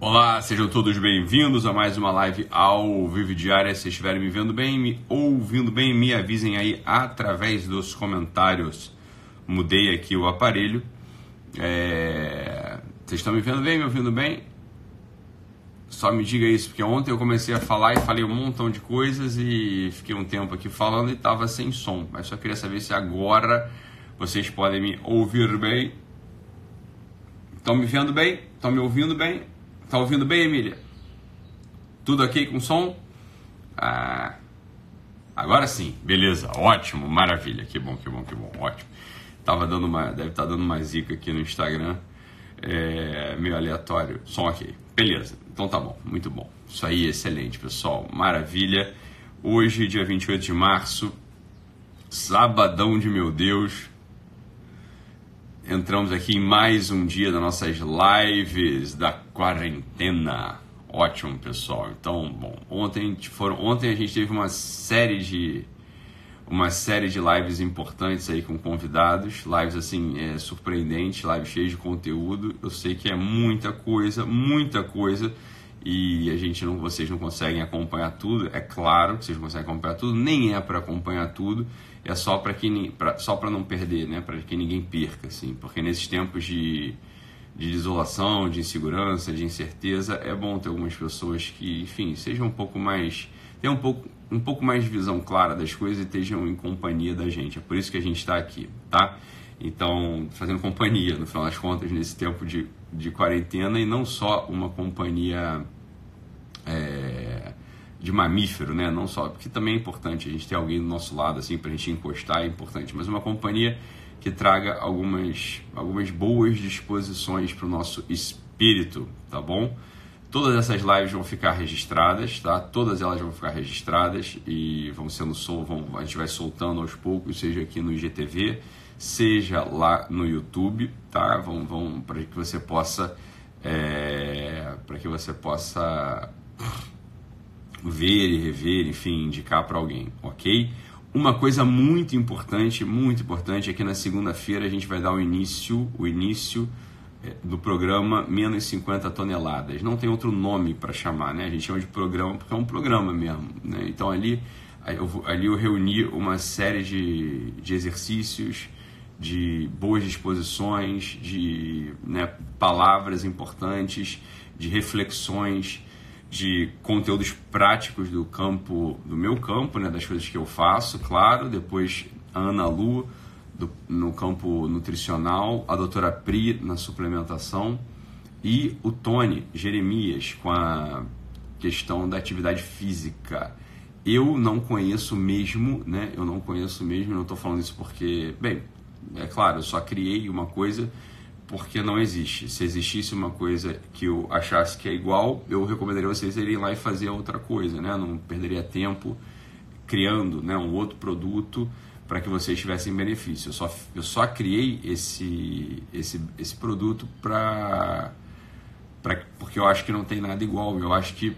Olá, sejam todos bem-vindos a mais uma live ao vivo diária. Se estiverem me vendo bem, me ouvindo bem, me avisem aí através dos comentários. Mudei aqui o aparelho. É... Vocês estão me vendo bem, me ouvindo bem? Só me diga isso, porque ontem eu comecei a falar e falei um montão de coisas e fiquei um tempo aqui falando e estava sem som. Mas só queria saber se agora vocês podem me ouvir bem. Estão me vendo bem? Estão me ouvindo bem? Tá ouvindo bem, Emília? Tudo ok com som? Ah, agora sim, beleza, ótimo, maravilha, que bom, que bom, que bom, ótimo. Tava dando uma, deve estar tá dando uma zica aqui no Instagram, é, meio aleatório, som ok, beleza, então tá bom, muito bom. Isso aí, excelente, pessoal, maravilha. Hoje, dia 28 de março, sabadão de meu Deus, Entramos aqui em mais um dia das nossas lives da quarentena. Ótimo, pessoal. Então, bom, ontem foram, ontem a gente teve uma série de uma série de lives importantes aí com convidados, lives assim é, surpreendentes, lives cheias de conteúdo. Eu sei que é muita coisa, muita coisa e a gente não, vocês não conseguem acompanhar tudo. É claro que vocês não conseguem acompanhar tudo, nem é para acompanhar tudo é só para que pra, só para não perder, né? Para que ninguém perca, assim, porque nesses tempos de, de isolação, de insegurança, de incerteza, é bom ter algumas pessoas que, enfim, sejam um pouco mais tenham um pouco um pouco mais de visão clara das coisas e estejam em companhia da gente. É por isso que a gente está aqui, tá? Então, fazendo companhia, no final das contas, nesse tempo de, de quarentena e não só uma companhia é, de mamífero, né? Não só, porque também é importante a gente ter alguém do nosso lado, assim, para a gente encostar é importante, mas uma companhia que traga algumas, algumas boas disposições para o nosso espírito, tá bom? Todas essas lives vão ficar registradas, tá? Todas elas vão ficar registradas e vão sendo sol, vão, a gente vai soltando aos poucos, seja aqui no IGTV, seja lá no YouTube, tá? Vão, vão para que você possa, é, para que você possa ver e rever, enfim, indicar para alguém, ok? Uma coisa muito importante, muito importante, é que na segunda-feira a gente vai dar o início, o início é, do programa Menos 50 Toneladas. Não tem outro nome para chamar, né? A gente chama de programa porque é um programa mesmo, né? Então ali eu, ali eu reuni uma série de, de exercícios, de boas disposições, de né, palavras importantes, de reflexões, de conteúdos práticos do campo, do meu campo, né, das coisas que eu faço, claro. Depois a Ana Lu do, no campo nutricional, a doutora Pri na suplementação e o Tony Jeremias com a questão da atividade física. Eu não conheço mesmo, né? Eu não conheço mesmo, não estou falando isso porque, bem, é claro, eu só criei uma coisa porque não existe. Se existisse uma coisa que eu achasse que é igual, eu recomendaria vocês irem lá e fazer outra coisa, né? Não perderia tempo criando né, um outro produto para que vocês tivessem benefício. Eu só, eu só criei esse, esse, esse produto para porque eu acho que não tem nada igual. Eu acho que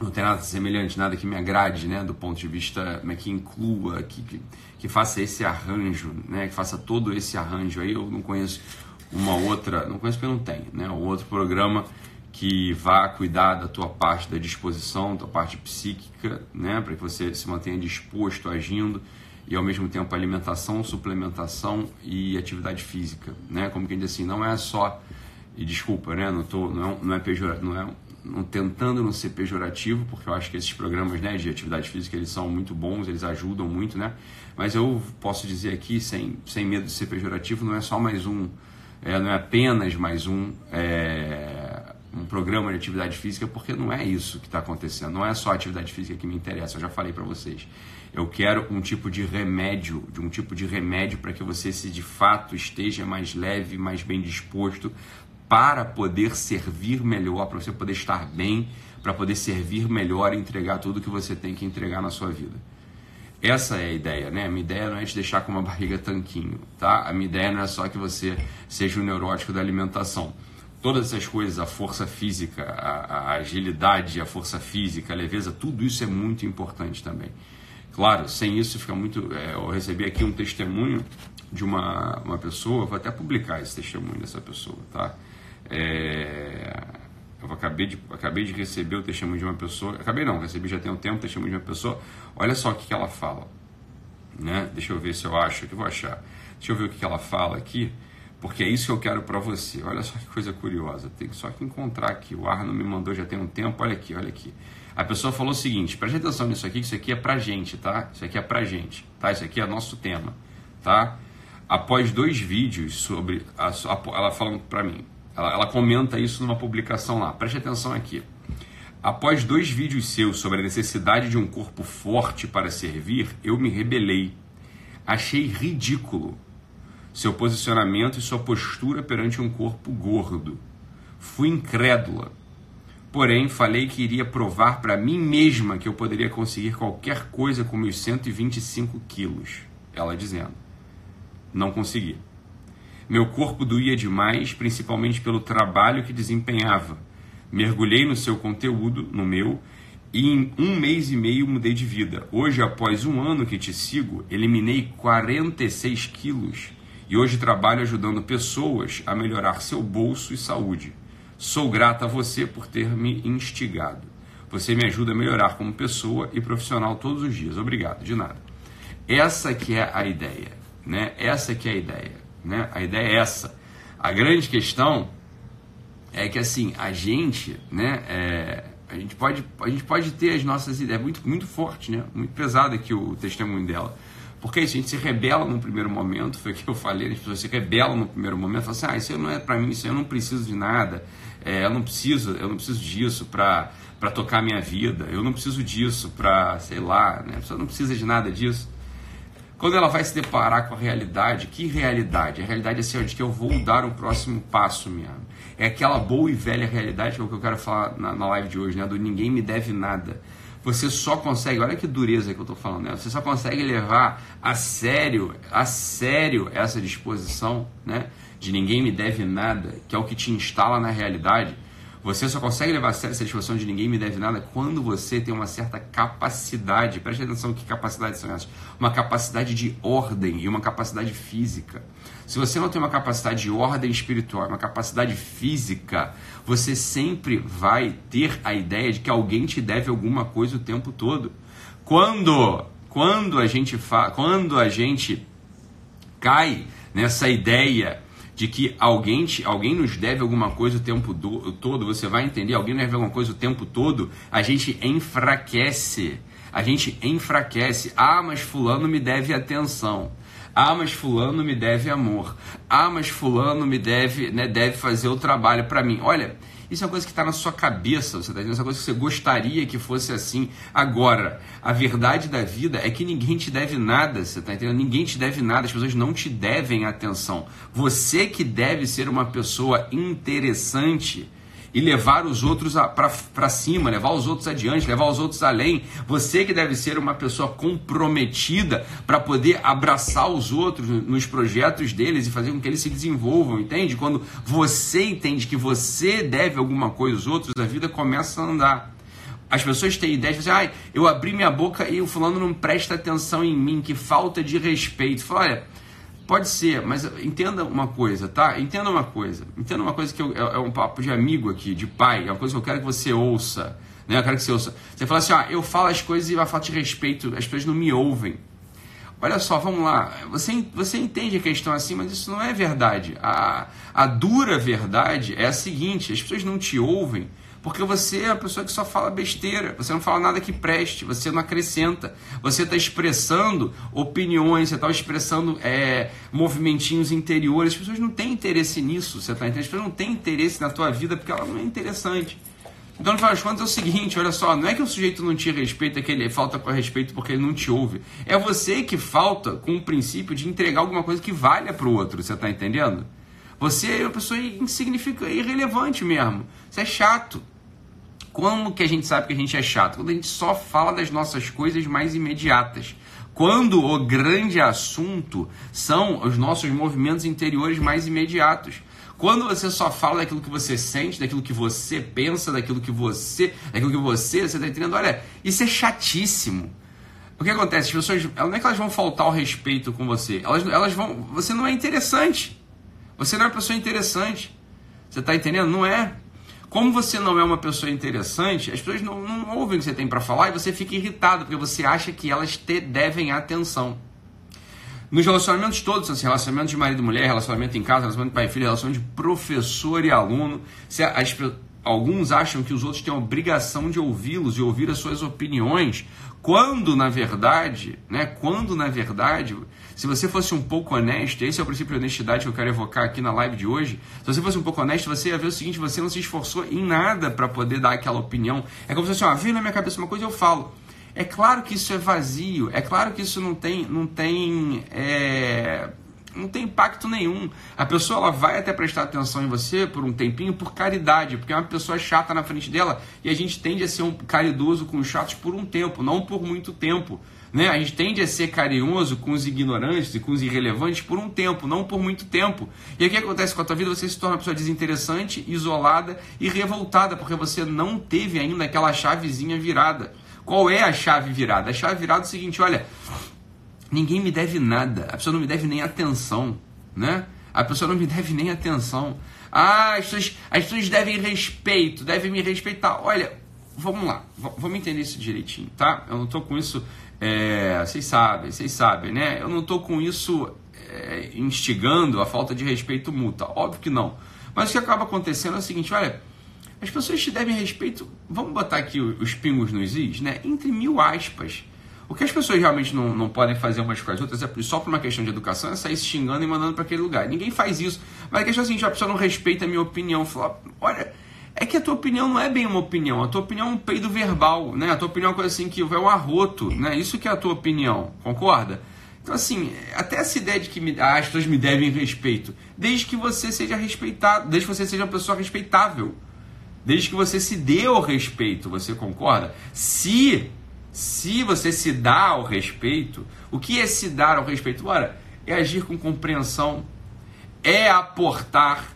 não tem nada semelhante, nada que me agrade, né, do ponto de vista né, que inclua, que, que, que, faça esse arranjo, né, que faça todo esse arranjo aí. Eu não conheço uma outra, não conheço porque não tem, né? Um outro programa que vá cuidar da tua parte da disposição, tua parte psíquica, né? Para que você se mantenha disposto, agindo e ao mesmo tempo alimentação, suplementação e atividade física, né? Como quem diz assim, não é só e desculpa, né? Não tô, não é, não é pejorativo, não é não, tentando não ser pejorativo, porque eu acho que esses programas né, de atividade física eles são muito bons, eles ajudam muito, né? Mas eu posso dizer aqui, sem, sem medo de ser pejorativo, não é só mais um é, não é apenas mais um, é, um programa de atividade física, porque não é isso que está acontecendo. Não é só a atividade física que me interessa, eu já falei para vocês. Eu quero um tipo de remédio, de um tipo de remédio para que você se de fato esteja mais leve, mais bem disposto para poder servir melhor, para você poder estar bem, para poder servir melhor e entregar tudo que você tem que entregar na sua vida. Essa é a ideia, né? A minha ideia não é te deixar com uma barriga tanquinho, tá? A minha ideia não é só que você seja um neurótico da alimentação. Todas essas coisas, a força física, a, a agilidade, a força física, a leveza, tudo isso é muito importante também. Claro, sem isso fica muito. É, eu recebi aqui um testemunho de uma, uma pessoa, vou até publicar esse testemunho dessa pessoa, tá? É, eu acabei de, acabei de receber o testemunho de uma pessoa. Acabei não, recebi já tem um tempo o testemunho de uma pessoa. Olha só o que, que ela fala. Né? Deixa eu ver se eu acho, que vou achar. Deixa eu ver o que, que ela fala aqui, porque é isso que eu quero para você. Olha só que coisa curiosa. Tem só que encontrar aqui. O Arno me mandou já tem um tempo. Olha aqui, olha aqui. A pessoa falou o seguinte: preste atenção nisso aqui, que isso aqui é pra gente, tá? Isso aqui é pra gente, tá? Isso aqui é nosso tema, tá? Após dois vídeos sobre. A, ela falando para mim, ela, ela comenta isso numa publicação lá. Preste atenção aqui. Após dois vídeos seus sobre a necessidade de um corpo forte para servir, eu me rebelei. Achei ridículo seu posicionamento e sua postura perante um corpo gordo. Fui incrédula Porém, falei que iria provar para mim mesma que eu poderia conseguir qualquer coisa com meus 125 quilos. Ela dizendo. Não consegui. Meu corpo doía demais, principalmente pelo trabalho que desempenhava. Mergulhei no seu conteúdo, no meu, e em um mês e meio mudei de vida. Hoje, após um ano que te sigo, eliminei 46 quilos e hoje trabalho ajudando pessoas a melhorar seu bolso e saúde. Sou grata a você por ter me instigado. Você me ajuda a melhorar como pessoa e profissional todos os dias. Obrigado, de nada. Essa que é a ideia, né? Essa que é a ideia, né? A ideia é essa. A grande questão é que assim a gente, né? É, a gente pode a gente pode ter as nossas ideias muito muito forte, né? Muito pesada aqui o testemunho dela. Porque isso, a gente se rebela no primeiro momento, foi o que eu falei, as pessoas se rebelam no primeiro momento, falam assim, ah, isso não é para mim, isso eu não preciso de nada, é, eu não preciso, eu não preciso disso para para tocar minha vida, eu não preciso disso para, sei lá, né? a pessoa não precisa de nada disso. Quando ela vai se deparar com a realidade, que realidade? A realidade é assim, de que eu vou dar o próximo passo mesmo. É aquela boa e velha realidade que é o que eu quero falar na, na live de hoje, né? Do ninguém me deve nada você só consegue, olha que dureza que eu estou falando, né? você só consegue levar a sério, a sério essa disposição, né? De ninguém me deve nada, que é o que te instala na realidade. Você só consegue levar a sério essa disposição de ninguém me deve nada quando você tem uma certa capacidade. Preste atenção que capacidades são essas. Uma capacidade de ordem e uma capacidade física. Se você não tem uma capacidade de ordem espiritual, uma capacidade física, você sempre vai ter a ideia de que alguém te deve alguma coisa o tempo todo. Quando, quando a gente fa, quando a gente cai nessa ideia de que alguém, te, alguém nos deve alguma coisa o tempo do, todo, você vai entender, alguém deve alguma coisa o tempo todo, a gente enfraquece. A gente enfraquece. Ah, mas fulano me deve atenção. Ah, mas fulano me deve amor. Ah, mas fulano me deve, né, deve fazer o trabalho para mim. Olha, isso é uma coisa que está na sua cabeça, você está dizendo, essa coisa que você gostaria que fosse assim. Agora, a verdade da vida é que ninguém te deve nada, você está entendendo? Ninguém te deve nada, as pessoas não te devem atenção. Você que deve ser uma pessoa interessante e levar os outros para cima, levar os outros adiante, levar os outros além. Você que deve ser uma pessoa comprometida para poder abraçar os outros nos projetos deles e fazer com que eles se desenvolvam, entende? Quando você entende que você deve alguma coisa aos outros, a vida começa a andar. As pessoas têm ideia de ah, eu abri minha boca e o fulano não presta atenção em mim, que falta de respeito. Fala, olha, Pode ser, mas entenda uma coisa, tá? Entenda uma coisa. Entenda uma coisa que eu, é, é, um papo de amigo aqui, de pai. É uma coisa que eu quero que você ouça. Né? Eu quero que você ouça. Você fala assim, ah, eu falo as coisas e vai falta de respeito, as pessoas não me ouvem. Olha só, vamos lá. Você, você entende a questão assim, mas isso não é verdade. A, a dura verdade é a seguinte: as pessoas não te ouvem porque você é uma pessoa que só fala besteira, você não fala nada que preste, você não acrescenta. Você está expressando opiniões, você está expressando é, movimentinhos interiores. As pessoas não têm interesse nisso, você está entendendo? As pessoas não têm interesse na tua vida porque ela não é interessante. Então, no final das contas, é o seguinte: olha só, não é que o sujeito não te respeita, que ele falta com respeito porque ele não te ouve. É você que falta com o princípio de entregar alguma coisa que valha para o outro, você está entendendo? Você é uma pessoa insignificante, irrelevante mesmo. Você é chato. Como que a gente sabe que a gente é chato? Quando a gente só fala das nossas coisas mais imediatas. Quando o grande assunto são os nossos movimentos interiores mais imediatos. Quando você só fala daquilo que você sente, daquilo que você pensa, daquilo que você, daquilo que você, você está entendendo? Olha, isso é chatíssimo. O que acontece? As pessoas, não é que elas vão faltar o respeito com você, elas, elas vão, você não é interessante. Você não é uma pessoa interessante. Você está entendendo? Não é. Como você não é uma pessoa interessante, as pessoas não, não ouvem o que você tem para falar e você fica irritado, porque você acha que elas te devem atenção. Nos relacionamentos todos, assim, relacionamento de marido e mulher, relacionamento em casa, relacionamento de pai e filho, relacionamento de professor e aluno, as, alguns acham que os outros têm a obrigação de ouvi-los, de ouvir as suas opiniões, quando na verdade, né, quando na verdade, se você fosse um pouco honesto, esse é o princípio de honestidade que eu quero evocar aqui na live de hoje, se você fosse um pouco honesto, você ia ver o seguinte, você não se esforçou em nada para poder dar aquela opinião. É como se assim, ó, veio na minha cabeça uma coisa eu falo. É claro que isso é vazio, é claro que isso não tem, não tem é tem impacto nenhum. A pessoa ela vai até prestar atenção em você por um tempinho por caridade, porque é uma pessoa chata na frente dela e a gente tende a ser um caridoso com os chatos por um tempo, não por muito tempo. Né? A gente tende a ser carinhoso com os ignorantes e com os irrelevantes por um tempo, não por muito tempo. E o que acontece com a tua vida? Você se torna uma pessoa desinteressante, isolada e revoltada, porque você não teve ainda aquela chavezinha virada. Qual é a chave virada? A chave virada é o seguinte: olha, Ninguém me deve nada. A pessoa não me deve nem atenção, né? A pessoa não me deve nem atenção. Ah, as pessoas, as pessoas devem respeito, devem me respeitar. Olha, vamos lá, vamos entender isso direitinho, tá? Eu não tô com isso, é, vocês sabem, vocês sabem, né? Eu não tô com isso é, instigando a falta de respeito mútuo, óbvio que não. Mas o que acaba acontecendo é o seguinte, olha, as pessoas te devem respeito, vamos botar aqui os pingos nos is, né? Entre mil aspas. O que as pessoas realmente não, não podem fazer umas com as outras é só por uma questão de educação, é sair se xingando e mandando para aquele lugar. Ninguém faz isso. Mas a questão é a seguinte, a pessoa não respeita a minha opinião. Fala, olha, é que a tua opinião não é bem uma opinião. A tua opinião é um peido verbal, né? A tua opinião é uma coisa assim que é um arroto, né? Isso que é a tua opinião, concorda? Então, assim, até essa ideia de que me, ah, as pessoas me devem respeito, desde que você seja respeitado, desde que você seja uma pessoa respeitável, desde que você se dê o respeito, você concorda? Se se você se dá ao respeito, o que é se dar ao respeito? Ora, é agir com compreensão, é aportar,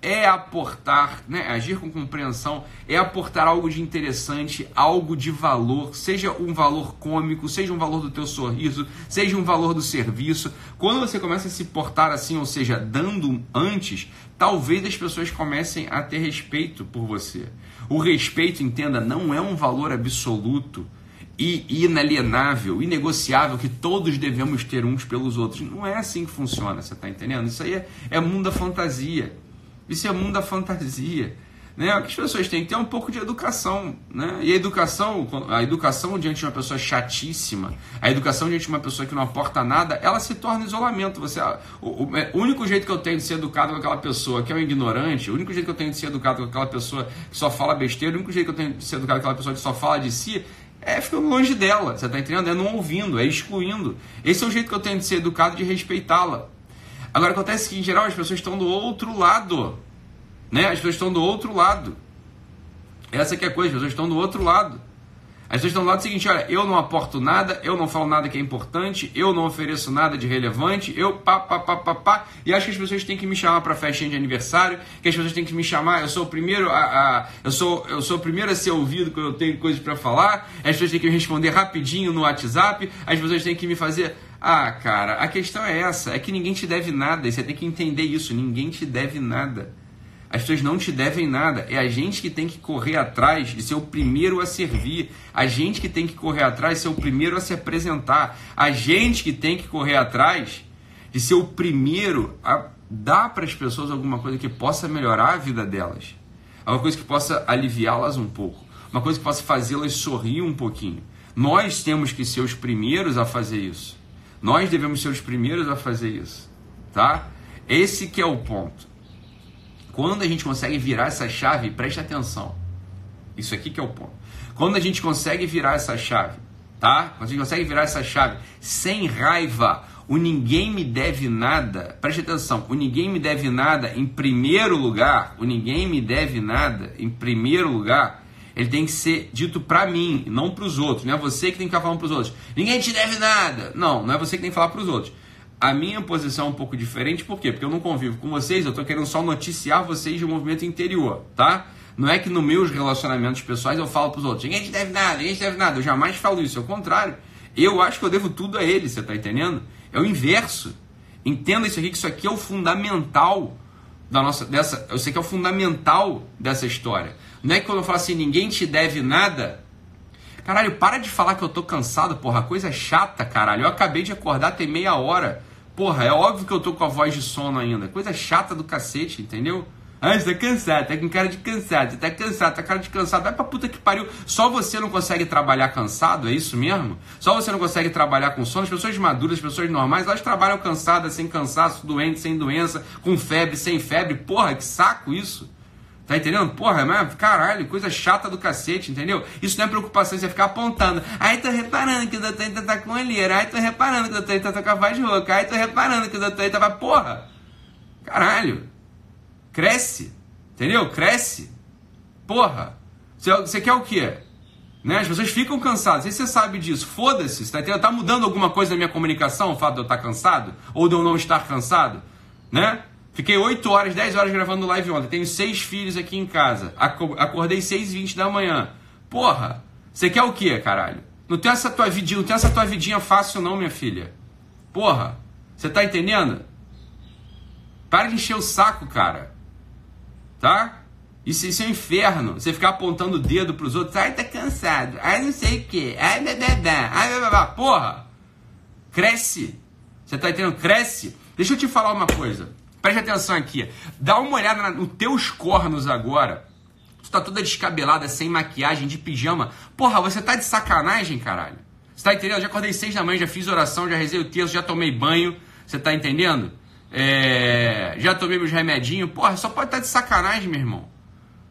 é aportar, né? Agir com compreensão é aportar algo de interessante, algo de valor, seja um valor cômico, seja um valor do teu sorriso, seja um valor do serviço. Quando você começa a se portar assim, ou seja, dando antes, talvez as pessoas comecem a ter respeito por você. O respeito, entenda, não é um valor absoluto e inalienável, inegociável que todos devemos ter uns pelos outros. Não é assim que funciona, você está entendendo? Isso aí é, é mundo da fantasia. Isso é mundo da fantasia. Né? As pessoas têm que ter é um pouco de educação. Né? E a educação, a educação diante de uma pessoa chatíssima, a educação diante de uma pessoa que não aporta nada, ela se torna isolamento. Você, o, o, é, o, único jeito que eu tenho de ser educado com aquela pessoa que é um ignorante, o único jeito que eu tenho de ser educado com aquela pessoa que só fala besteira, o único jeito que eu tenho de ser educado com aquela pessoa que só fala de si, é ficando longe dela, você está entendendo? É não ouvindo, é excluindo. Esse é o jeito que eu tenho de ser educado, de respeitá-la. Agora acontece que, em geral, as pessoas estão do outro lado. Né? As pessoas estão do outro lado. Essa que é a coisa, as pessoas estão do outro lado. As pessoas estão do lado seguinte, olha, eu não aporto nada, eu não falo nada que é importante, eu não ofereço nada de relevante, eu pá, pá, pá, pá, pá, e acho que as pessoas têm que me chamar para festinha de aniversário, que as pessoas têm que me chamar, eu sou o primeiro a, a eu sou eu sou o primeiro a ser ouvido quando eu tenho coisas para falar, as pessoas têm que me responder rapidinho no WhatsApp, as pessoas têm que me fazer ah, cara, a questão é essa, é que ninguém te deve nada, e você tem que entender isso, ninguém te deve nada. As pessoas não te devem nada. É a gente que tem que correr atrás de ser o primeiro a servir. A gente que tem que correr atrás de ser o primeiro a se apresentar. A gente que tem que correr atrás de ser o primeiro a dar para as pessoas alguma coisa que possa melhorar a vida delas. Alguma coisa que possa aliviá-las um pouco. Uma coisa que possa fazê-las sorrir um pouquinho. Nós temos que ser os primeiros a fazer isso. Nós devemos ser os primeiros a fazer isso, tá? Esse que é o ponto. Quando a gente consegue virar essa chave, preste atenção. Isso aqui que é o ponto. Quando a gente consegue virar essa chave, tá? Quando a gente consegue virar essa chave sem raiva, o ninguém me deve nada, preste atenção, o ninguém me deve nada em primeiro lugar, o ninguém me deve nada em primeiro lugar, ele tem que ser dito para mim, não para os outros. Não é você que tem que ficar falando para os outros. Ninguém te deve nada. Não, não é você que tem que falar para os outros. A minha posição é um pouco diferente, por quê? Porque eu não convivo com vocês, eu estou querendo só noticiar vocês de um movimento interior, tá? Não é que nos meus relacionamentos pessoais eu falo para os outros, ninguém te deve nada, ninguém te deve nada. Eu jamais falo isso, é o contrário. Eu acho que eu devo tudo a eles, você está entendendo? É o inverso. Entenda isso aqui, que isso aqui é o fundamental da nossa dessa, eu sei que é o fundamental dessa história. Não é que quando eu falo assim, ninguém te deve nada, Caralho, para de falar que eu tô cansado, porra. Coisa chata, caralho. Eu acabei de acordar tem meia hora. Porra, é óbvio que eu tô com a voz de sono ainda. Coisa chata do cacete, entendeu? Ah, você tá cansado, tá com cara de cansado, você tá cansado, tá cara de cansado. Vai pra puta que pariu. Só você não consegue trabalhar cansado, é isso mesmo? Só você não consegue trabalhar com sono. As pessoas maduras, as pessoas normais, elas trabalham cansadas, sem cansaço, doentes, sem doença, com febre, sem febre. Porra, que saco isso. Tá entendendo? Porra, mas caralho, coisa chata do cacete, entendeu? Isso não é preocupação, você ficar apontando. Aí tô reparando que o doutor ainda tá com olheira. Aí tô reparando que o doutor ainda tá com a voz rouca. Aí tô reparando que o doutor ainda vai. Porra! Caralho! Cresce! Entendeu? Cresce! Porra! Você, quer o quê? Né? As pessoas ficam cansadas. E você sabe disso. Foda-se. Tá, tá mudando alguma coisa na minha comunicação, o fato de eu estar cansado? Ou de eu não estar cansado? Né? Fiquei 8 horas, 10 horas gravando live ontem. Tenho seis filhos aqui em casa. Acordei 6 e 20 da manhã. Porra, você quer o quê, caralho? Não tem essa tua vidinha, não tem essa tua vidinha fácil não, minha filha. Porra, você tá entendendo? Para de encher o saco, cara. Tá? Isso, isso é um inferno. Você ficar apontando o dedo pros outros. Ai, tá cansado. Ai, não sei o quê. Ai, bebê. Ai, bebê. Porra. Cresce. Você tá entendendo? Cresce. Deixa eu te falar uma coisa. Preste atenção aqui. Dá uma olhada nos teus cornos agora. Tu tá toda descabelada, sem maquiagem, de pijama. Porra, você tá de sacanagem, caralho. Você tá entendendo? já acordei seis da manhã, já fiz oração, já rezei o texto, já tomei banho. Você tá entendendo? É... Já tomei meus remedinhos. Porra, só pode estar tá de sacanagem, meu irmão.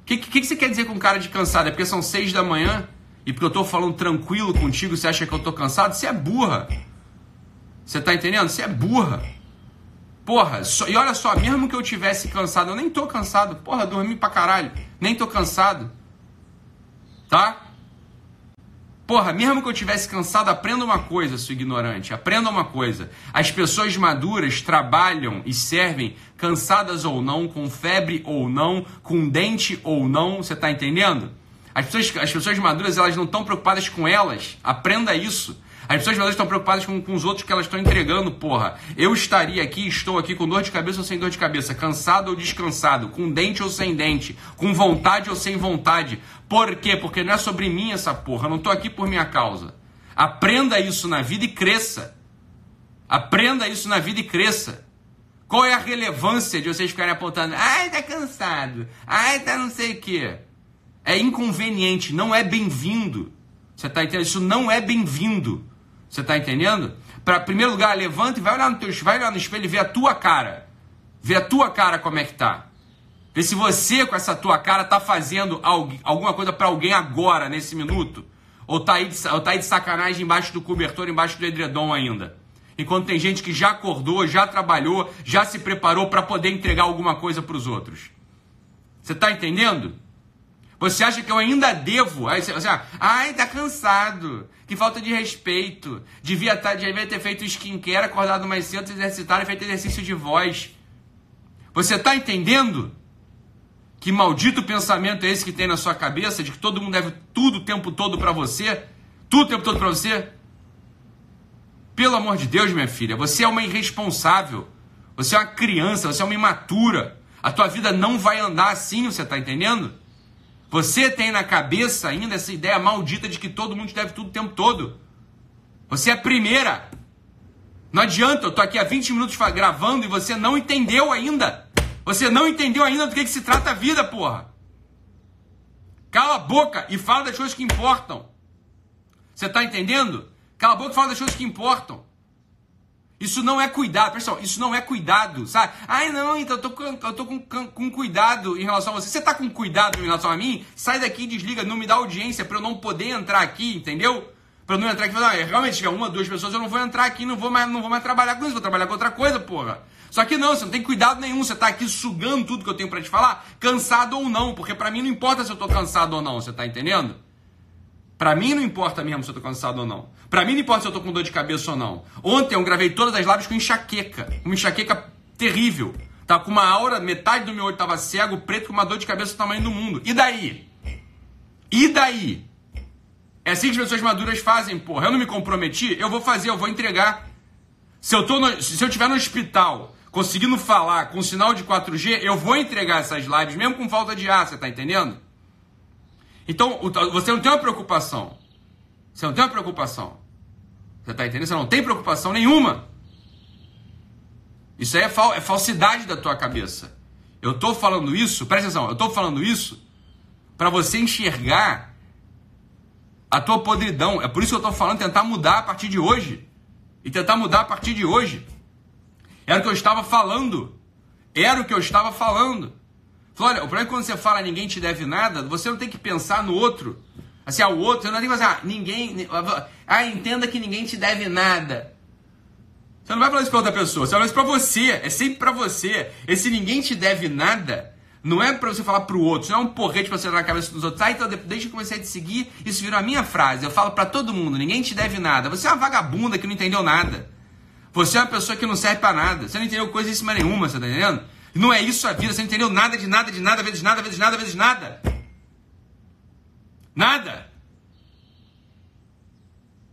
O que, que, que, você quer dizer com cara de cansado? É porque são seis da manhã e porque eu tô falando tranquilo contigo, você acha que eu tô cansado? Você é burra. Você tá entendendo? Você é burra. Porra, só, e olha só, mesmo que eu tivesse cansado, eu nem tô cansado. Porra, dormi pra caralho. Nem tô cansado. Tá? Porra, mesmo que eu tivesse cansado, aprenda uma coisa, sua ignorante. Aprenda uma coisa. As pessoas maduras trabalham e servem, cansadas ou não, com febre ou não, com dente ou não. Você tá entendendo? As pessoas, as pessoas maduras, elas não estão preocupadas com elas. Aprenda isso. As pessoas elas estão preocupadas com, com os outros que elas estão entregando, porra. Eu estaria aqui, estou aqui com dor de cabeça ou sem dor de cabeça, cansado ou descansado, com dente ou sem dente, com vontade ou sem vontade. Por quê? Porque não é sobre mim essa porra. Eu não estou aqui por minha causa. Aprenda isso na vida e cresça. Aprenda isso na vida e cresça. Qual é a relevância de vocês ficarem apontando? Ai, tá cansado. Ai, tá não sei o quê. É inconveniente, não é bem-vindo. Você tá entendendo? Isso não é bem-vindo. Você está entendendo? Para primeiro lugar, levanta e vai olhar no teu, vai olhar no espelho e ver a tua cara. Ver a tua cara como é que tá. Vê se você com essa tua cara tá fazendo alguma coisa para alguém agora, nesse minuto. Ou tá, aí de, ou tá aí de sacanagem embaixo do cobertor, embaixo do edredom ainda. Enquanto tem gente que já acordou, já trabalhou, já se preparou para poder entregar alguma coisa para os outros. Você está entendendo? Você acha que eu ainda devo? Aí você, você ai, tá cansado. Que falta de respeito. Devia, tá, devia ter feito skincare, acordado mais cedo, se exercitar e feito exercício de voz. Você tá entendendo? Que maldito pensamento é esse que tem na sua cabeça de que todo mundo deve tudo o tempo todo para você? Tudo o tempo todo para você? Pelo amor de Deus, minha filha, você é uma irresponsável. Você é uma criança, você é uma imatura. A tua vida não vai andar assim, você tá entendendo? Você tem na cabeça ainda essa ideia maldita de que todo mundo deve tudo o tempo todo. Você é a primeira. Não adianta, eu tô aqui há 20 minutos gravando e você não entendeu ainda. Você não entendeu ainda do que, que se trata a vida, porra. Cala a boca e fala das coisas que importam. Você tá entendendo? Cala a boca e fala das coisas que importam. Isso não é cuidado, pessoal, isso não é cuidado, sabe? Ai, não, então eu tô, com, eu tô com, com, cuidado em relação a você. Você tá com cuidado em relação a mim? Sai daqui desliga, não me dá audiência para eu não poder entrar aqui, entendeu? Para eu não entrar aqui e falar, ah, realmente, se tiver uma, duas pessoas, eu não vou entrar aqui, não vou mais, não vou mais trabalhar com isso, vou trabalhar com outra coisa, porra. Só que não, você não tem cuidado nenhum, você tá aqui sugando tudo que eu tenho para te falar, cansado ou não, porque para mim não importa se eu tô cansado ou não, você tá entendendo? Para mim não importa mesmo se eu tô cansado ou não. Para mim não importa se eu tô com dor de cabeça ou não. Ontem eu gravei todas as lives com enxaqueca. Uma enxaqueca terrível. Tava com uma aura, metade do meu olho tava cego, preto, com uma dor de cabeça do tamanho do mundo. E daí? E daí? É assim que as pessoas maduras fazem, porra. Eu não me comprometi, eu vou fazer, eu vou entregar. Se eu, tô no, se eu tiver no hospital conseguindo falar com sinal de 4G, eu vou entregar essas lives mesmo com falta de ar, você tá entendendo? Então, você não tem uma preocupação. Você não tem uma preocupação. Você tá entendendo? Você não tem preocupação nenhuma. Isso aí é, fal é falsidade da tua cabeça. Eu tô falando isso, presta atenção, eu tô falando isso para você enxergar a tua podridão. É por isso que eu tô falando tentar mudar a partir de hoje. E tentar mudar a partir de hoje. Era o que eu estava falando. Era o que eu estava falando. Falei, olha, o problema é que quando você fala ninguém te deve nada, você não tem que pensar no outro. Assim, ao outro, você não tem que pensar, ah, ninguém. Ah, entenda que ninguém te deve nada. Você não vai falar isso para outra pessoa, você vai falar isso para você. É sempre para você. Esse ninguém te deve nada não é para você falar para o outro, não é um porrete para você dar na cabeça dos outros. Ah, então desde que eu comecei a te seguir, isso virou a minha frase. Eu falo para todo mundo, ninguém te deve nada. Você é uma vagabunda que não entendeu nada. Você é uma pessoa que não serve para nada. Você não entendeu coisa nenhuma, você tá entendendo? Não é isso a vida, você não entendeu nada de nada, de nada, vezes nada, vezes nada, vezes nada. Nada.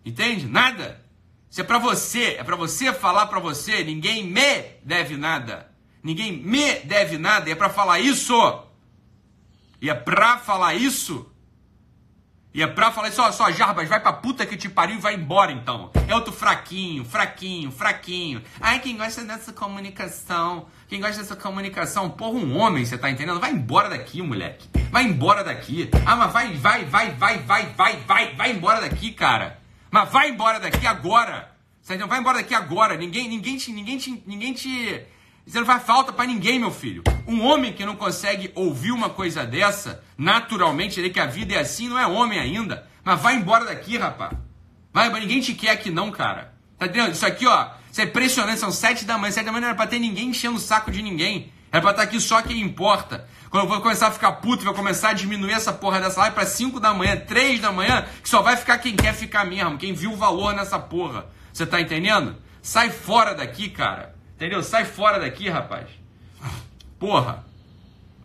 Entende? Nada. Isso é para você, é para você falar para você, ninguém me deve nada. Ninguém me deve nada, e é para falar isso. E é para falar isso e é pra falar isso, ó, só, Jarbas, vai pra puta que te pariu e vai embora então. É outro fraquinho, fraquinho, fraquinho. Ai, quem gosta dessa comunicação, quem gosta dessa comunicação, porra, um homem, você tá entendendo? Vai embora daqui, moleque. Vai embora daqui. Ah, mas vai, vai, vai, vai, vai, vai, vai, vai embora daqui, cara. Mas vai embora daqui agora. Você entendeu? Vai embora daqui agora. Ninguém, ninguém te, ninguém te, ninguém te isso não faz falta para ninguém, meu filho. Um homem que não consegue ouvir uma coisa dessa, naturalmente, ele que a vida é assim, não é homem ainda. Mas vai embora daqui, rapaz. Vai, ninguém te quer aqui não, cara. Tá entendendo? Isso aqui, ó, isso é impressionante. São sete da manhã. Sete da manhã não era pra ter ninguém enchendo o saco de ninguém. Era pra estar aqui só quem importa. Quando eu vou começar a ficar puto, vou começar a diminuir essa porra dessa live pra 5 da manhã, 3 da manhã, que só vai ficar quem quer ficar mesmo, quem viu o valor nessa porra. Você tá entendendo? Sai fora daqui, cara. Entendeu? Sai fora daqui, rapaz. Porra.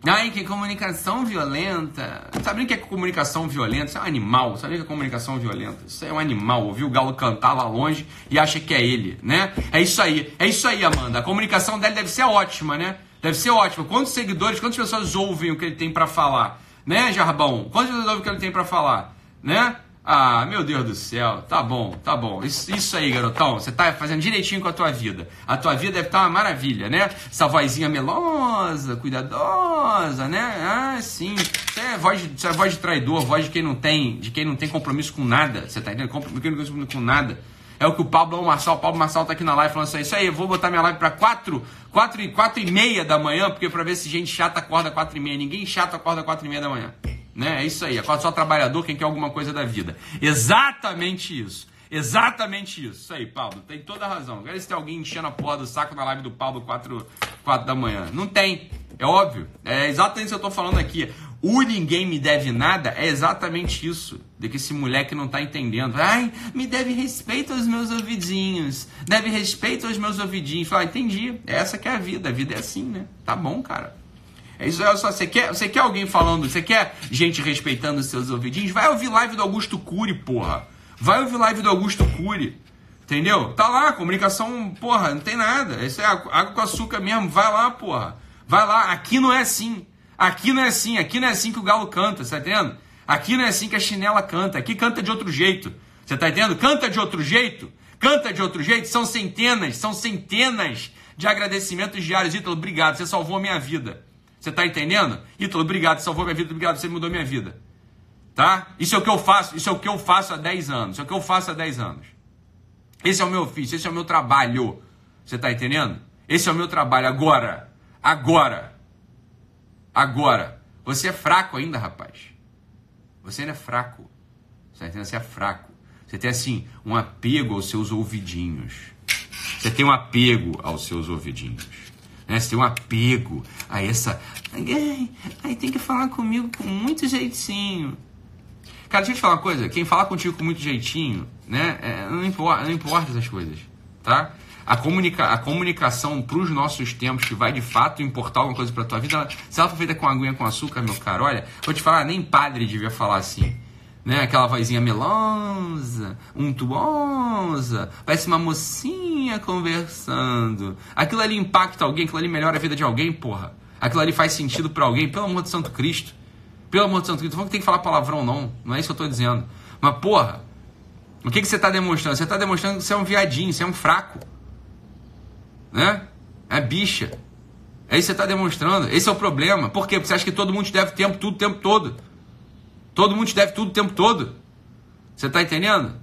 Ai, que comunicação violenta. Sabe o que é comunicação violenta? Isso é um animal. Sabe o que é comunicação violenta? Isso é um animal. Ouviu o galo cantar lá longe e acha que é ele, né? É isso aí. É isso aí, Amanda. A comunicação dele deve ser ótima, né? Deve ser ótima. Quantos seguidores, quantas pessoas ouvem o que ele tem para falar? Né, Jarbão? Quantas pessoas ouvem o que ele tem para falar? Né? Ah, meu Deus do céu, tá bom, tá bom. Isso, isso aí, garotão, você tá fazendo direitinho com a tua vida. A tua vida deve estar tá uma maravilha, né? Essa vozinha melosa, cuidadosa, né? Ah, sim. Isso é voz de, é voz de traidor, voz de quem não tem, de quem não tem compromisso com nada. Você tá entendendo? Compromisso, quem não tem compromisso com nada. É o que o Pablo Marçal, o Pablo Marçal tá aqui na live falando assim, isso aí, eu vou botar minha live para 4, 4, e, 4 e meia da manhã, porque para ver se gente chata acorda 4 e meia. Ninguém chato acorda 4 e meia da manhã. Né? É isso aí. Acorda só trabalhador quem quer alguma coisa da vida. Exatamente isso. Exatamente isso. Isso aí, Paulo. Tem toda a razão. Agora se tem alguém enchendo a porra do saco na live do Paulo 4, 4 da manhã. Não tem. É óbvio. É exatamente isso que eu tô falando aqui. O ninguém me deve nada é exatamente isso. De que esse moleque não tá entendendo. Ai, me deve respeito aos meus ouvidinhos. Deve respeito aos meus ouvidinhos. Fala, entendi. Essa que é a vida. A vida é assim, né? Tá bom, cara. É isso é só, você quer, você quer alguém falando, você quer gente respeitando seus ouvidinhos? Vai ouvir live do Augusto Cury, porra. Vai ouvir live do Augusto Cury. Entendeu? Tá lá, comunicação, porra, não tem nada. Isso é água com açúcar mesmo. Vai lá, porra. Vai lá. Aqui não é assim. Aqui não é assim. Aqui não é assim que o galo canta, tá entendendo? Aqui não é assim que a chinela canta. Aqui canta de outro jeito. Você tá entendendo? Canta de outro jeito. Canta de outro jeito. São centenas, são centenas de agradecimentos diários. Ítalo, obrigado. Você salvou a minha vida. Você está entendendo? Ítalo, obrigado, salvou minha vida, obrigado, você mudou minha vida. Tá? Isso é o que eu faço, isso é o que eu faço há 10 anos. Isso é o que eu faço há 10 anos. Esse é o meu ofício, esse é o meu trabalho. Você está entendendo? Esse é o meu trabalho agora. Agora. Agora. Você é fraco ainda, rapaz. Você ainda é fraco. Você tá entendendo? Você é fraco. Você tem assim um apego aos seus ouvidinhos. Você tem um apego aos seus ouvidinhos. Né? Você tem um apego a essa. Aí tem que falar comigo com muito jeitinho. Cara, deixa eu te falar uma coisa. Quem fala contigo com muito jeitinho, né? É, não, importa, não importa essas coisas, tá? A, comunica, a comunicação para os nossos tempos, que vai de fato importar alguma coisa para tua vida, ela, se ela for feita com aguinha com açúcar, meu caro, olha, vou te falar, nem padre devia falar assim. Né? Aquela vozinha melosa, untuosa, parece uma mocinha conversando. Aquilo ali impacta alguém, aquilo ali melhora a vida de alguém, porra. Aquilo ali faz sentido para alguém, pelo amor de Santo Cristo. Pelo amor de Santo Cristo, não tem que falar palavrão não, não é isso que eu tô dizendo. Mas porra, o que, que você está demonstrando? Você está demonstrando que você é um viadinho, você é um fraco. Né? É bicha. É isso que você está demonstrando. Esse é o problema. Por quê? Porque você acha que todo mundo te deve tempo, tudo o tempo todo. Todo mundo te deve tudo o tempo todo. Você está entendendo?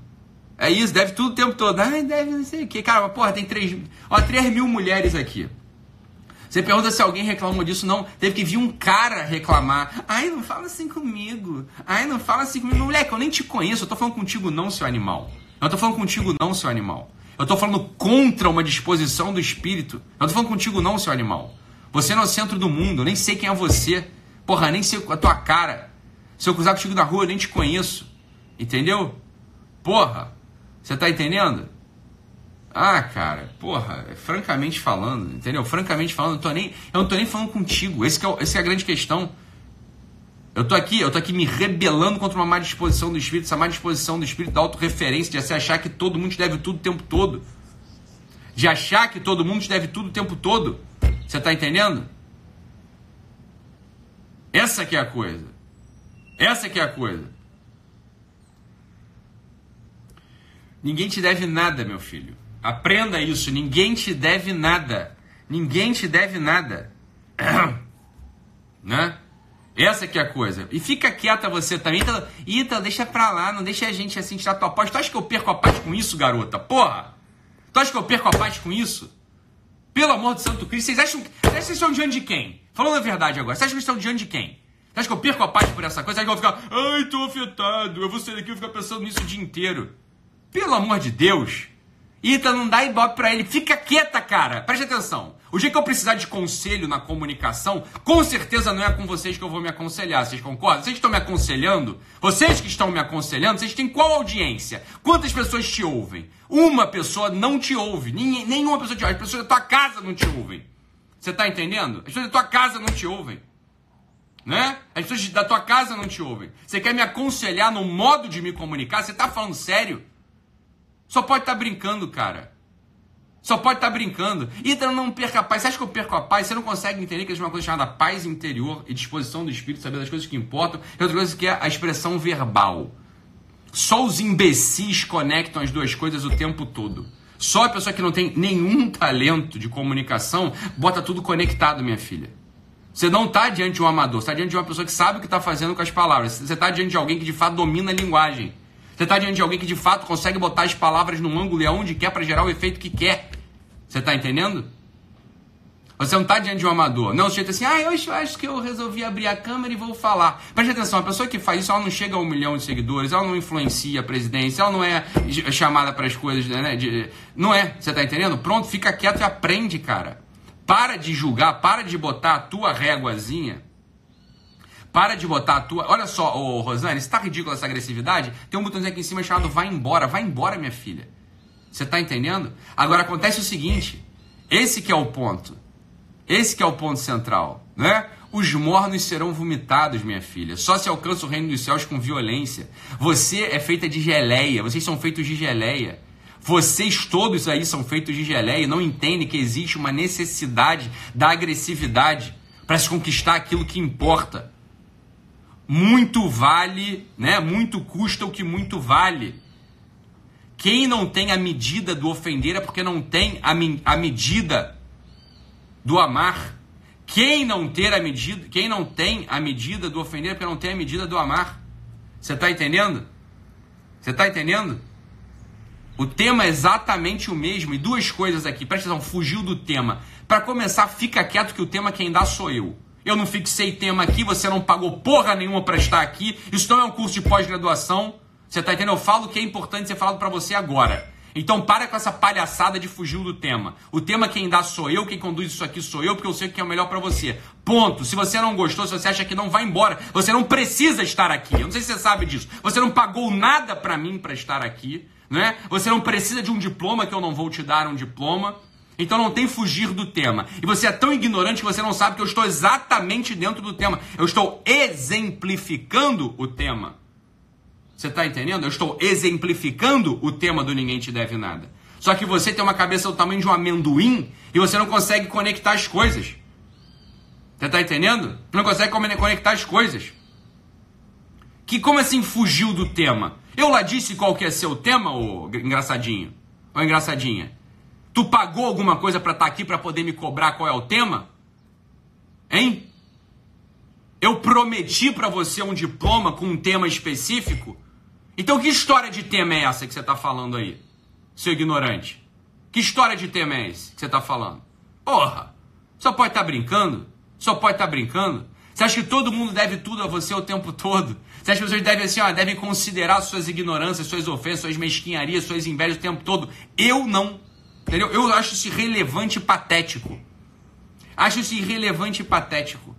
É isso, deve tudo o tempo todo. Ai, deve não sei o quê. Cara, mas, porra, tem 3, ó, 3 mil mulheres aqui. Você pergunta se alguém reclamou disso, não. Teve que vir um cara reclamar. Ai, não fala assim comigo. Ai, não fala assim comigo. Moleque, eu nem te conheço. Eu tô falando contigo não, seu animal. Eu tô falando contigo não, seu animal. Eu tô falando contra uma disposição do espírito. Eu tô falando contigo não, seu animal. Você não é o centro do mundo. Eu nem sei quem é você. Porra, nem sei a tua cara. Se eu cruzar contigo na rua, eu nem te conheço. Entendeu? Porra, você tá entendendo? Ah, cara, porra, francamente falando, entendeu? Francamente falando, eu, tô nem, eu não tô nem falando contigo. Esse é, esse é a grande questão. Eu tô aqui, eu tô aqui me rebelando contra uma má disposição do espírito, essa má disposição do espírito da autorreferência, de você achar que todo mundo te deve tudo o tempo todo. De achar que todo mundo te deve tudo o tempo todo. Você tá entendendo? Essa que é a coisa. Essa que é a coisa. Ninguém te deve nada, meu filho. Aprenda isso. Ninguém te deve nada. Ninguém te deve nada. né? Essa que é a coisa. E fica quieta você também. Ítalo, Ítalo, deixa pra lá. Não deixa a gente assim tirar tua paz. Tu acha que eu perco a paz com isso, garota? Porra! Tu acha que eu perco a paz com isso? Pelo amor de Santo Cristo. Vocês acham, vocês acham que estão diante de quem? Falando a verdade agora. Vocês acham que estão diante de quem? Você acha que eu perco a paz por essa coisa? Você acha que eu vou ficar, ai, tô afetado, eu vou sair daqui e ficar pensando nisso o dia inteiro? Pelo amor de Deus. Ita, não dá ibope pra ele. Fica quieta, cara. Preste atenção. O dia que eu precisar de conselho na comunicação, com certeza não é com vocês que eu vou me aconselhar. Vocês concordam? Vocês estão me aconselhando? Vocês que estão me aconselhando, vocês têm qual audiência? Quantas pessoas te ouvem? Uma pessoa não te ouve. Nenhuma pessoa te ouve. As pessoas da tua casa não te ouvem. Você tá entendendo? As pessoas da tua casa não te ouvem. Né? As pessoas da tua casa não te ouvem. Você quer me aconselhar no modo de me comunicar? Você tá falando sério? Só pode estar tá brincando, cara. Só pode estar tá brincando. Então não perca a paz. Você acha que eu perco a paz? Você não consegue entender que existe uma coisa chamada paz interior e disposição do espírito, saber das coisas que importam, e outra coisa que é a expressão verbal. Só os imbecis conectam as duas coisas o tempo todo. Só a pessoa que não tem nenhum talento de comunicação bota tudo conectado, minha filha. Você não está diante de um amador, está diante de uma pessoa que sabe o que está fazendo com as palavras. Você está diante de alguém que de fato domina a linguagem. Você está diante de alguém que de fato consegue botar as palavras num ângulo e aonde quer para gerar o efeito que quer. Você está entendendo? Você não está diante de um amador. Não, você assim, ah, eu acho que eu resolvi abrir a câmera e vou falar. Preste atenção, a pessoa que faz isso, ela não chega a um milhão de seguidores, ela não influencia a presidência, ela não é chamada para as coisas, né? De, não é, você está entendendo? Pronto, fica quieto e aprende, cara. Para de julgar, para de botar a tua réguazinha. Para de botar a tua. Olha só, ô Rosane, está ridícula essa agressividade? Tem um botãozinho aqui em cima chamado vai embora. Vai embora, minha filha. Você está entendendo? Agora acontece o seguinte: esse que é o ponto. Esse que é o ponto central, né? Os mornos serão vomitados, minha filha. Só se alcança o reino dos céus com violência. Você é feita de geleia. Vocês são feitos de geleia. Vocês todos aí são feitos de geleia e não entendem que existe uma necessidade da agressividade para se conquistar aquilo que importa. Muito vale, né? Muito custa o que muito vale. Quem não tem a medida do ofender é porque não tem a, a medida do amar. Quem não ter a medida, quem não tem a medida do ofender é porque não tem a medida do amar. Você está entendendo? Você está entendendo? O tema é exatamente o mesmo. E duas coisas aqui, presta atenção, fugiu do tema. Para começar, fica quieto que o tema quem dá sou eu. Eu não fixei tema aqui, você não pagou porra nenhuma para estar aqui. Isso não é um curso de pós-graduação. Você tá entendendo? Eu falo o que é importante ser falado para você agora. Então para com essa palhaçada de fugir do tema. O tema quem dá sou eu, quem conduz isso aqui sou eu, porque eu sei o que é o melhor para você. Ponto. Se você não gostou, se você acha que não vai embora, você não precisa estar aqui. Eu não sei se você sabe disso. Você não pagou nada para mim para estar aqui. Né? Você não precisa de um diploma que eu não vou te dar um diploma. Então não tem fugir do tema. E você é tão ignorante que você não sabe que eu estou exatamente dentro do tema. Eu estou exemplificando o tema. Você está entendendo? Eu estou exemplificando o tema do Ninguém Te Deve Nada. Só que você tem uma cabeça do tamanho de um amendoim e você não consegue conectar as coisas. Você está entendendo? Não consegue conectar as coisas. Que como assim fugiu do tema? Eu lá disse qual que é seu tema, ô engraçadinho? Ô engraçadinha? Tu pagou alguma coisa para estar tá aqui para poder me cobrar qual é o tema? Hein? Eu prometi para você um diploma com um tema específico? Então que história de tema é essa que você está falando aí, seu ignorante? Que história de tema é esse que você está falando? Porra! Só pode estar tá brincando? Só pode estar tá brincando? Você acha que todo mundo deve tudo a você o tempo todo? Que as pessoas devem, assim, ó, devem considerar suas ignorâncias, suas ofensas, suas mesquinharias, suas invejas o tempo todo? Eu não. Entendeu? Eu acho isso irrelevante e patético. Acho isso irrelevante e patético.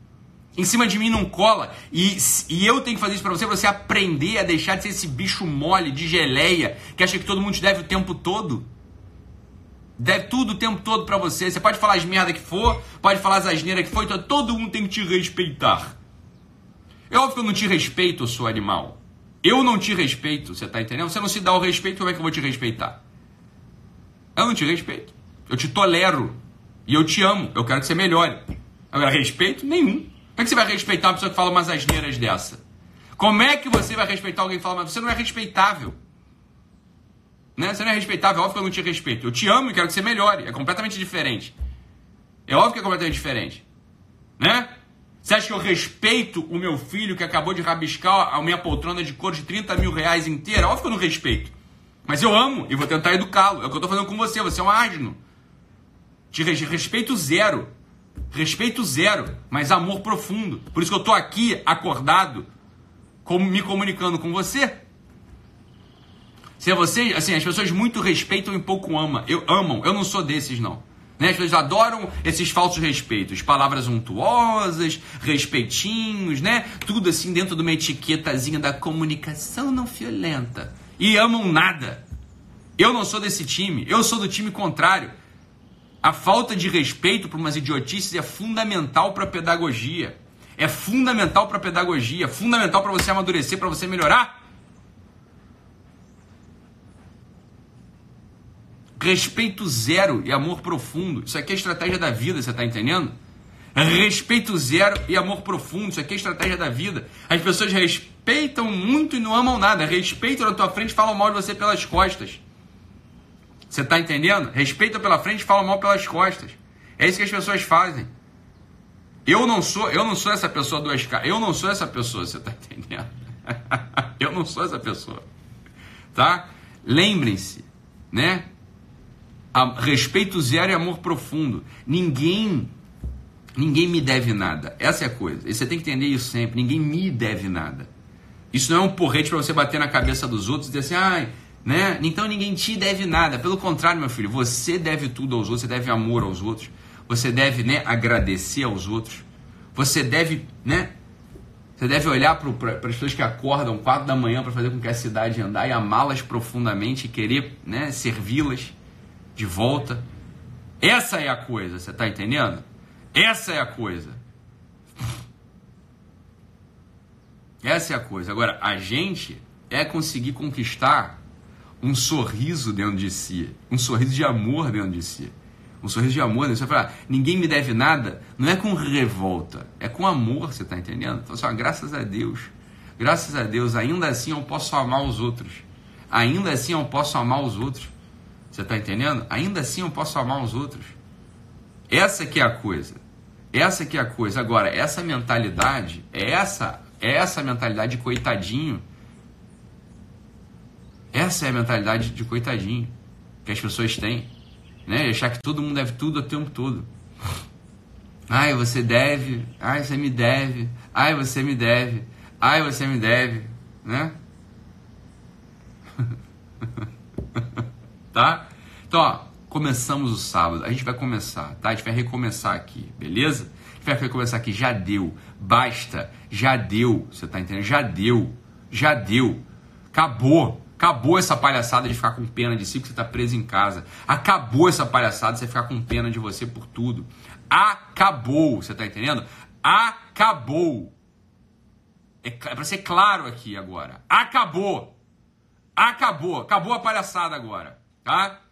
Em cima de mim não cola. E, e eu tenho que fazer isso pra você, pra você aprender a deixar de ser esse bicho mole de geleia que acha que todo mundo te deve o tempo todo. Deve tudo o tempo todo pra você. Você pode falar as merda que for, pode falar as asneiras que for, então todo mundo tem que te respeitar. É óbvio que eu não te respeito, seu animal. Eu não te respeito, você tá entendendo? Você não se dá o respeito, como é que eu vou te respeitar? Eu não te respeito. Eu te tolero. E eu te amo. Eu quero que você melhore. Agora, respeito nenhum. Como é que você vai respeitar uma pessoa que fala umas asneiras dessa? Como é que você vai respeitar alguém que fala, mas você não é respeitável? Né? Você não é respeitável, é óbvio que eu não te respeito. Eu te amo e quero que você melhore. É completamente diferente. É óbvio que é completamente diferente. Né? Você acha que eu respeito o meu filho que acabou de rabiscar a minha poltrona de cor de 30 mil reais inteira? Óbvio que eu não respeito. Mas eu amo e vou tentar educá-lo. É o que eu estou fazendo com você. Você é um asno. Te respeito zero. Respeito zero, mas amor profundo. Por isso que eu estou aqui acordado, como me comunicando com você. Se é você, assim, as pessoas muito respeitam e pouco amam. Eu amam. Eu não sou desses não. Né? As pessoas adoram esses falsos respeitos, palavras untuosas, respeitinhos, né? Tudo assim dentro de uma etiquetazinha da comunicação não violenta. E amam nada. Eu não sou desse time. Eu sou do time contrário. A falta de respeito por umas idiotices é fundamental para a pedagogia. É fundamental para a pedagogia, fundamental para você amadurecer, para você melhorar. Respeito zero e amor profundo. Isso aqui é estratégia da vida, você está entendendo? Respeito zero e amor profundo. Isso aqui é estratégia da vida. As pessoas respeitam muito e não amam nada. Respeitam na tua frente falam mal de você pelas costas. Você está entendendo? Respeitam pela frente falam mal pelas costas. É isso que as pessoas fazem. Eu não sou, eu não sou essa pessoa do SK. Eu não sou essa pessoa, você está entendendo? eu não sou essa pessoa. Tá? Lembrem-se, né? Respeito zero e amor profundo. Ninguém ninguém me deve nada. Essa é a coisa. E você tem que entender isso sempre. Ninguém me deve nada. Isso não é um porrete para você bater na cabeça dos outros e dizer assim, ai, né? Então ninguém te deve nada. Pelo contrário, meu filho, você deve tudo aos outros, você deve amor aos outros, você deve, né, agradecer aos outros. Você deve, né? Você deve olhar para as pessoas que acordam 4 da manhã para fazer com que a cidade andar e amá-las profundamente e querer, né, servi-las de volta. Essa é a coisa, você está entendendo? Essa é a coisa. Essa é a coisa. Agora, a gente é conseguir conquistar um sorriso dentro de si, um sorriso de amor dentro de si. Um sorriso de amor, você fala, ninguém me deve nada, não é com revolta, é com amor, você está entendendo? Então, assim, graças a Deus, graças a Deus, ainda assim eu posso amar os outros, ainda assim eu posso amar os outros. Você está entendendo? Ainda assim eu posso amar os outros. Essa que é a coisa. Essa que é a coisa. Agora, essa mentalidade, é essa, é essa mentalidade de coitadinho. Essa é a mentalidade de coitadinho que as pessoas têm. Né? Achar que todo mundo deve tudo o tempo todo. Ai, você deve. Ai, você me deve. Ai, você me deve. Ai, você me deve. Né? tá? Então, ó, começamos o sábado. A gente vai começar, tá? A gente vai recomeçar aqui, beleza? A gente vai recomeçar aqui. Já deu. Basta. Já deu. Você tá entendendo? Já deu. Já deu. Acabou. Acabou essa palhaçada de ficar com pena de si porque você tá preso em casa. Acabou essa palhaçada de você ficar com pena de você por tudo. Acabou. Você tá entendendo? Acabou. É, é para ser claro aqui agora. Acabou. Acabou, acabou a palhaçada agora, tá?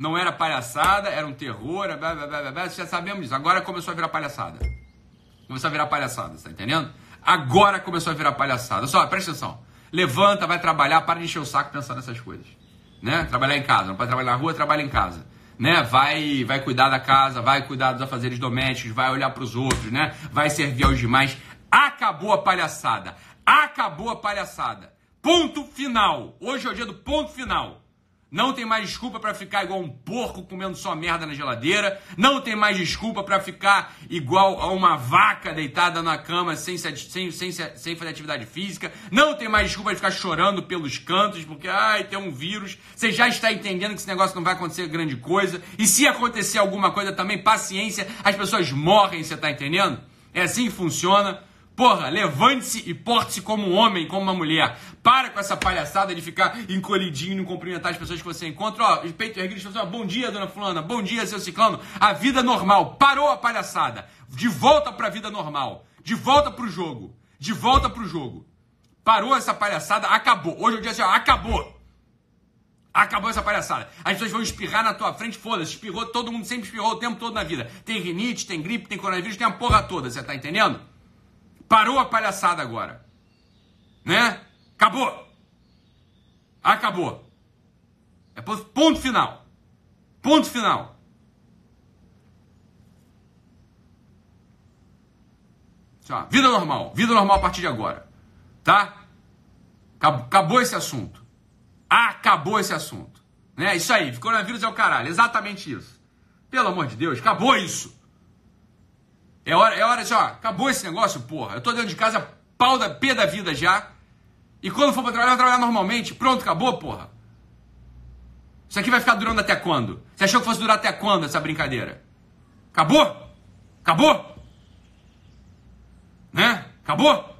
Não era palhaçada, era um terror, blá, blá, blá, blá, já sabemos disso. Agora começou a virar palhaçada. Começou a virar palhaçada, tá entendendo? Agora começou a virar palhaçada. Só, presta atenção. Levanta, vai trabalhar, para de encher o saco pensando nessas coisas. Né? Trabalhar em casa, não pode trabalhar na rua, trabalha em casa. Né? Vai, vai cuidar da casa, vai cuidar dos afazeres domésticos, vai olhar para os outros, né? Vai servir aos demais. Acabou a palhaçada. Acabou a palhaçada. Ponto final. Hoje é o dia do ponto final. Não tem mais desculpa para ficar igual um porco comendo só merda na geladeira. Não tem mais desculpa para ficar igual a uma vaca deitada na cama sem, sem, sem, sem fazer atividade física. Não tem mais desculpa de ficar chorando pelos cantos porque, ai, tem um vírus. Você já está entendendo que esse negócio não vai acontecer grande coisa. E se acontecer alguma coisa também, paciência, as pessoas morrem, você está entendendo? É assim que funciona. Porra, levante-se e porte-se como um homem, como uma mulher. Para com essa palhaçada de ficar encolhidinho e não cumprimentar as pessoas que você encontra. Ó, peito erguido, assim, bom dia, dona fulana, bom dia, seu ciclano. A vida normal, parou a palhaçada. De volta para a vida normal. De volta para o jogo. De volta para o jogo. Parou essa palhaçada, acabou. Hoje é o dia assim, ó, acabou. Acabou essa palhaçada. As pessoas vão espirrar na tua frente, foda-se. Espirrou, todo mundo sempre espirrou o tempo todo na vida. Tem rinite, tem gripe, tem coronavírus, tem a porra toda, você tá entendendo? Parou a palhaçada agora. Né? Acabou. Acabou. É ponto final. Ponto final. Vida normal. Vida normal a partir de agora. Tá? Acabou esse assunto. Acabou esse assunto. Né? Isso aí. Coronavírus é o caralho. Exatamente isso. Pelo amor de Deus, acabou isso. É hora, é hora de, ó, acabou esse negócio, porra. Eu tô dentro de casa, pau da pé da vida já. E quando for pra trabalhar, eu vou trabalhar normalmente. Pronto, acabou, porra. Isso aqui vai ficar durando até quando? Você achou que fosse durar até quando essa brincadeira? Acabou? Acabou? Né? Acabou?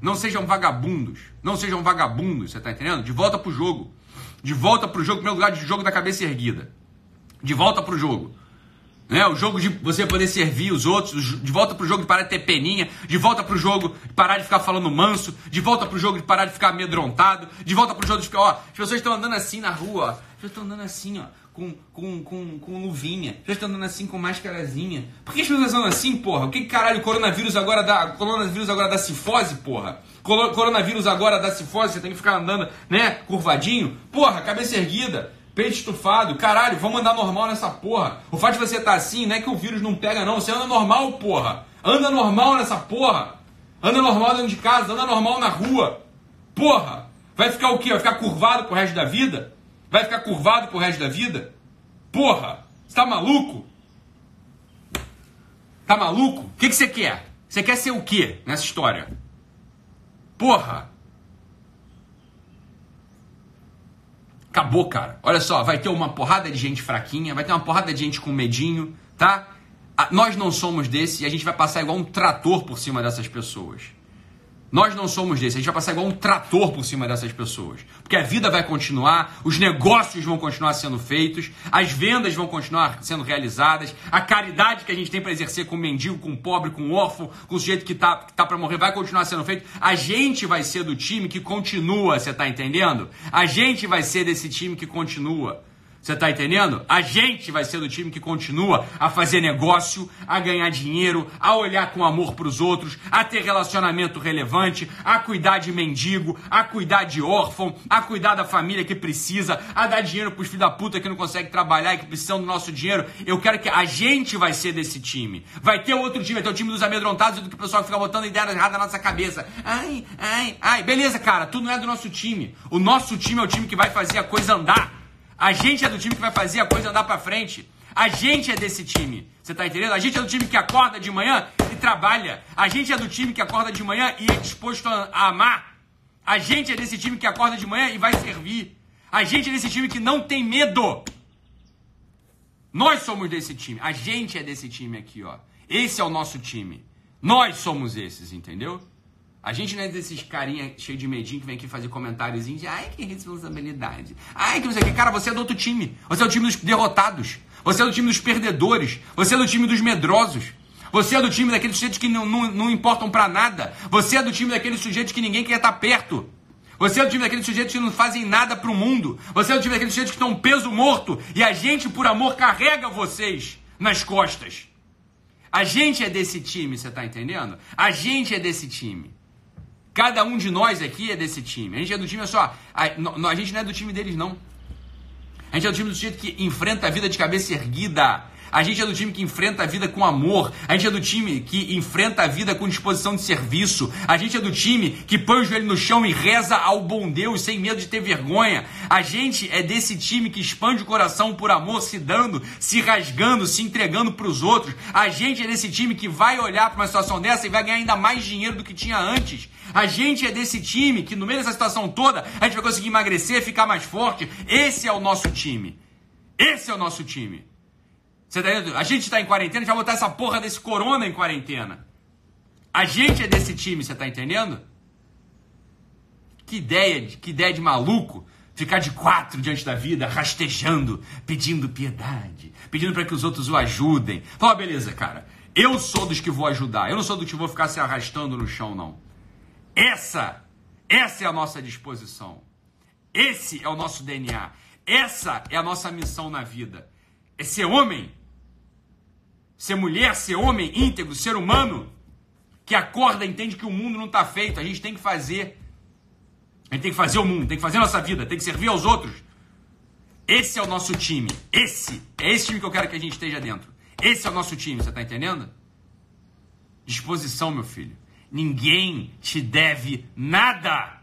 Não sejam vagabundos. Não sejam vagabundos, você tá entendendo? De volta pro jogo. De volta pro jogo, primeiro lugar, de jogo da cabeça erguida. De volta pro jogo. Né? O jogo de você poder servir os outros, de volta pro jogo de parar de ter peninha, de volta pro jogo de parar de ficar falando manso, de volta pro jogo de parar de ficar amedrontado, de volta pro jogo de ficar, ó, as pessoas estão andando assim na rua, ó, as pessoas estão andando assim, ó, com, com, com, com luvinha, as pessoas estão andando assim com máscarazinha. Por que as pessoas andam assim, porra? O que caralho, coronavírus agora dá, coronavírus agora dá cifose, porra? Coronavírus agora dá cifose, você tem que ficar andando, né, curvadinho? Porra, cabeça erguida. Peito estufado, caralho, vamos andar normal nessa porra. O fato de você estar tá assim não é que o vírus não pega, não. Você anda normal, porra. Anda normal nessa porra. Anda normal dentro de casa, anda normal na rua. Porra! Vai ficar o quê? Vai ficar curvado pro resto da vida? Vai ficar curvado pro resto da vida? Porra! Você tá maluco? Tá maluco? O que, que você quer? Você quer ser o quê nessa história? Porra! Acabou, cara. Olha só, vai ter uma porrada de gente fraquinha, vai ter uma porrada de gente com medinho, tá? Nós não somos desse e a gente vai passar igual um trator por cima dessas pessoas. Nós não somos desse, a gente vai passar igual um trator por cima dessas pessoas. Porque a vida vai continuar, os negócios vão continuar sendo feitos, as vendas vão continuar sendo realizadas, a caridade que a gente tem para exercer com o mendigo, com o pobre, com o órfão, com o sujeito que está que tá para morrer, vai continuar sendo feito. A gente vai ser do time que continua, você está entendendo? A gente vai ser desse time que continua. Você tá entendendo? A gente vai ser do time que continua a fazer negócio, a ganhar dinheiro, a olhar com amor para os outros, a ter relacionamento relevante, a cuidar de mendigo, a cuidar de órfão, a cuidar da família que precisa, a dar dinheiro pros filhos da puta que não conseguem trabalhar e que precisam do nosso dinheiro. Eu quero que a gente vai ser desse time. Vai ter outro time, vai ter o time dos amedrontados do que o pessoal fica botando ideia errada na nossa cabeça. Ai, ai, ai. Beleza, cara, tu não é do nosso time. O nosso time é o time que vai fazer a coisa andar. A gente é do time que vai fazer a coisa andar para frente. A gente é desse time. Você tá entendendo? A gente é do time que acorda de manhã e trabalha. A gente é do time que acorda de manhã e é disposto a, a amar. A gente é desse time que acorda de manhã e vai servir. A gente é desse time que não tem medo. Nós somos desse time. A gente é desse time aqui, ó. Esse é o nosso time. Nós somos esses, entendeu? A gente não é desses carinha cheio de medinho que vem aqui fazer comentários de ai, que responsabilidade. Ai, que não sei o que. Cara, você é do outro time. Você é do time dos derrotados. Você é do time dos perdedores. Você é do time dos medrosos. Você é do time daqueles sujeitos que não, não, não importam para nada. Você é do time daqueles sujeitos que ninguém quer estar perto. Você é do time daqueles sujeitos que não fazem nada pro mundo. Você é do time daqueles sujeitos que estão peso morto. E a gente, por amor, carrega vocês nas costas. A gente é desse time, você tá entendendo? A gente é desse time. Cada um de nós aqui é desse time. A gente é do time, só. A, a, a gente não é do time deles, não. A gente é do time do sujeito que enfrenta a vida de cabeça erguida. A gente é do time que enfrenta a vida com amor. A gente é do time que enfrenta a vida com disposição de serviço. A gente é do time que põe o joelho no chão e reza ao bom Deus sem medo de ter vergonha. A gente é desse time que expande o coração por amor, se dando, se rasgando, se entregando para os outros. A gente é desse time que vai olhar para uma situação dessa e vai ganhar ainda mais dinheiro do que tinha antes. A gente é desse time que no meio dessa situação toda a gente vai conseguir emagrecer, ficar mais forte. Esse é o nosso time. Esse é o nosso time. Você tá A gente está em quarentena, vai botar essa porra desse corona em quarentena. A gente é desse time, você tá entendendo? Que ideia, que ideia de maluco ficar de quatro diante da vida, rastejando, pedindo piedade, pedindo para que os outros o ajudem. Fala, beleza, cara. Eu sou dos que vou ajudar. Eu não sou dos que vou ficar se arrastando no chão, não. Essa, essa é a nossa disposição. Esse é o nosso DNA. Essa é a nossa missão na vida. É ser homem ser mulher, ser homem íntegro, ser humano, que acorda, entende que o mundo não está feito, a gente tem que fazer. A gente tem que fazer o mundo, tem que fazer a nossa vida, tem que servir aos outros. Esse é o nosso time. Esse é esse time que eu quero que a gente esteja dentro. Esse é o nosso time, você está entendendo? Disposição, meu filho. Ninguém te deve nada.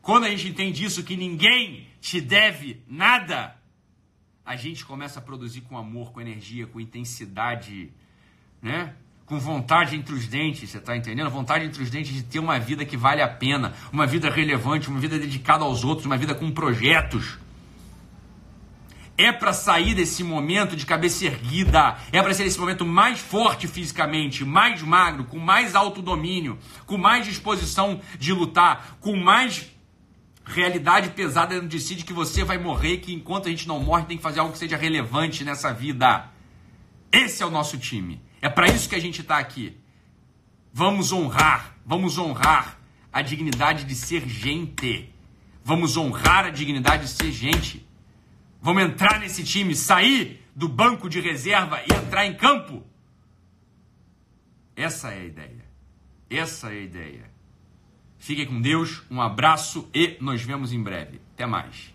Quando a gente entende isso, que ninguém te deve nada, a gente começa a produzir com amor, com energia, com intensidade, né? Com vontade entre os dentes, você está entendendo? Vontade entre os dentes de ter uma vida que vale a pena, uma vida relevante, uma vida dedicada aos outros, uma vida com projetos. É para sair desse momento de cabeça erguida, é para ser esse momento mais forte fisicamente, mais magro, com mais autodomínio, com mais disposição de lutar, com mais realidade pesada dentro de si de que você vai morrer, que enquanto a gente não morre tem que fazer algo que seja relevante nessa vida. Esse é o nosso time. É para isso que a gente está aqui. Vamos honrar, vamos honrar a dignidade de ser gente. Vamos honrar a dignidade de ser gente. Vamos entrar nesse time, sair do banco de reserva e entrar em campo. Essa é a ideia. Essa é a ideia. Fiquem com Deus, um abraço e nos vemos em breve. Até mais.